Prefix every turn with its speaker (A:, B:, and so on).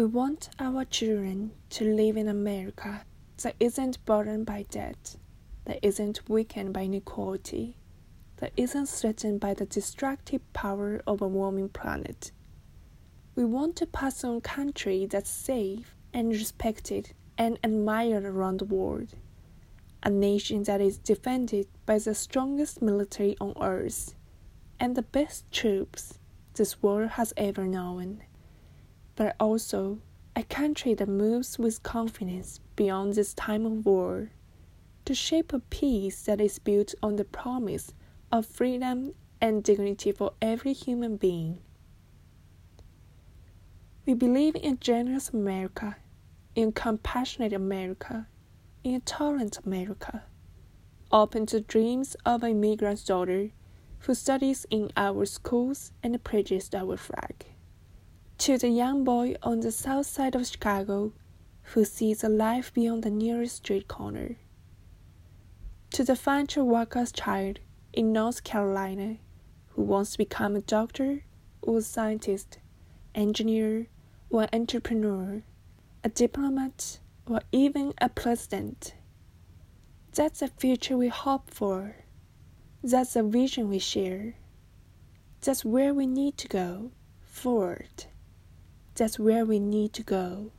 A: We want our children to live in America that isn't burdened by debt, that isn't weakened by inequality, that isn't threatened by the destructive power of a warming planet. We want to pass on a country that's safe and respected and admired around the world. A nation that is defended by the strongest military on earth and the best troops this world has ever known. But also a country that moves with confidence beyond this time of war to shape a peace that is built on the promise of freedom and dignity for every human being. We believe in a generous America, in compassionate America, in a tolerant America, open to dreams of a migrant daughter who studies in our schools and preaches our flag. To the young boy on the south side of Chicago who sees a life beyond the nearest street corner. To the factory worker's child in North Carolina who wants to become a doctor or a scientist, engineer, or entrepreneur, a diplomat, or even a president. That's the future we hope for. That's the vision we share. That's where we need to go forward. That's where we need to go.